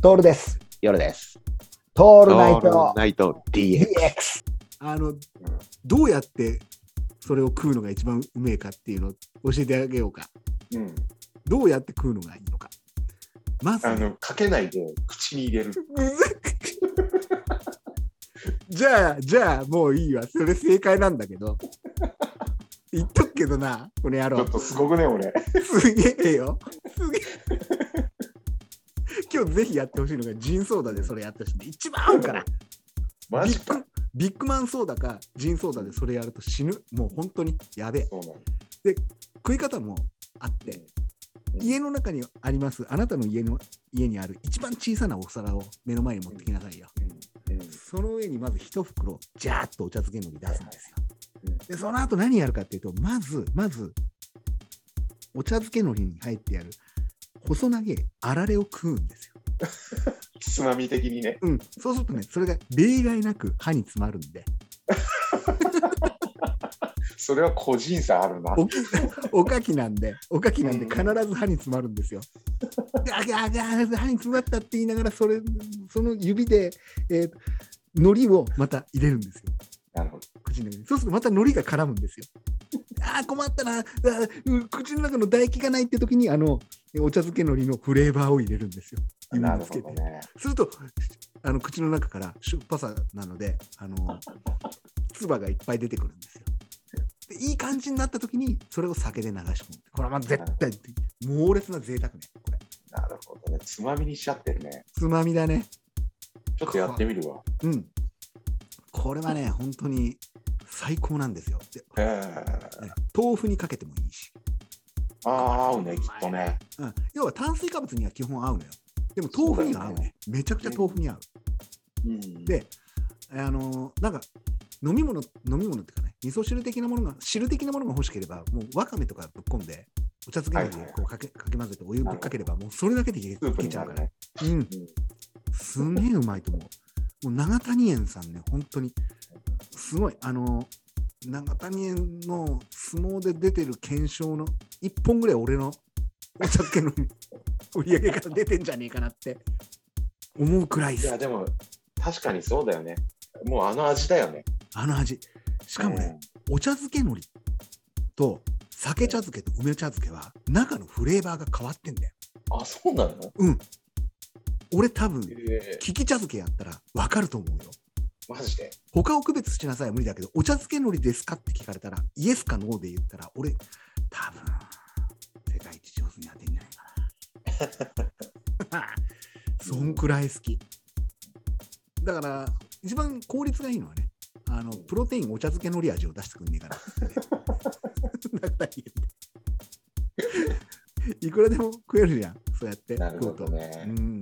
トールです。夜です。トールオナイトナイト DX。DX。あの、どうやってそれを食うのが一番うめえかっていうのを教えてあげようか。うん、どうやって食うのがいいのか。まず、あのかけないで口に入れる。じゃあ、じゃあ、もういいわ。それ正解なんだけど。言っとくけどな、この野郎ちょっ。とすごくね、俺。すげえよ。すげえ。今日ぜひやってほしいのがジンソーダでそれやってほしいんで一番合うから。マジかビッグ。ビッグマンソーダかジンソーダでそれやると死ぬ。もう本当にやべえ。そうなの。食い方もあって、家の中にあります、あなたの家の家にある一番小さなお皿を目の前に持ってきなさいよ。その上にまず一袋、ジャーッとお茶漬けのり出すんですようん。で、その後何やるかっていうと、まず、まず、お茶漬けのりに入ってある細長いあられを食うんですよ。つまみ的にね。うん、そうするとね、それが例外なく歯に詰まるんで、それは個人差あるな。おかきなんで、おかきなんで必ず歯に詰まるんですよ。ガガガ歯に詰まったって言いながら、それ、その指で、えー、海苔をまた入れるんですよ。なるほど。口の中に。そうするとまた海苔が絡むんですよ。ああ、困ったな口の中の唾液がないって時に、あの、お茶漬け海苔のフレーバーを入れるんですよ。指なるにつけて。ほどね。すると、あの口の中からしょっぱさなので、あの、唾がいっぱい出てくるんですよ。でいい感じになった時に、それを酒で流し込む。これはまあ絶対、猛烈な贅沢ね。これ。なるほどね。つまみにしちゃってるね。つまみだね。ちょっとやってみるわ。うん。これはね、本当に最高なんですよ。豆腐にかけてもいいし。ああ、合うね、きっとね。うん、要は炭水化物には基本合うのよ。でも豆腐には合うね。めちゃくちゃ豆腐に合う。うん。で、あのーなんか飲み物、飲み物っていうかね、味噌汁的なものが、汁的なものが欲しければ、もうわかめとかぶっ込んで、お茶漬けのりでこうかけかけ混ぜてお湯ぶっかければ、もうそれだけでいけちゃうから。ね。うん、うんすんげえうまいと思う。もう長谷園さんね、本当に、すごい、あのー長谷園の相撲で出てる検証の1本ぐらい俺のお茶漬けの売り上げから出てんじゃねえかなって思うくらいですいや、。でも、確かにそうだよね。もうあの味だよね。あの味。しかもね、お茶漬けのりと酒茶漬けと梅茶漬けは中のフレーバーが変わってんだよ。うん。あ、そうなの？うん。俺多分、ええ利き茶漬けやったら分かると思うよ。マジで。他を区別しなさいは無理だけど、お茶漬けのりですかって聞かれたら、イエスかノーで言ったら、俺、多分、世界一上手に当てんじゃないかな。そんくらい好き。だから、一番効率がいいのはね、あのプロテインお茶漬けのり味を出してくんねえかなって。いくらでも食えるじゃん、そうやってなるほ。どね。うん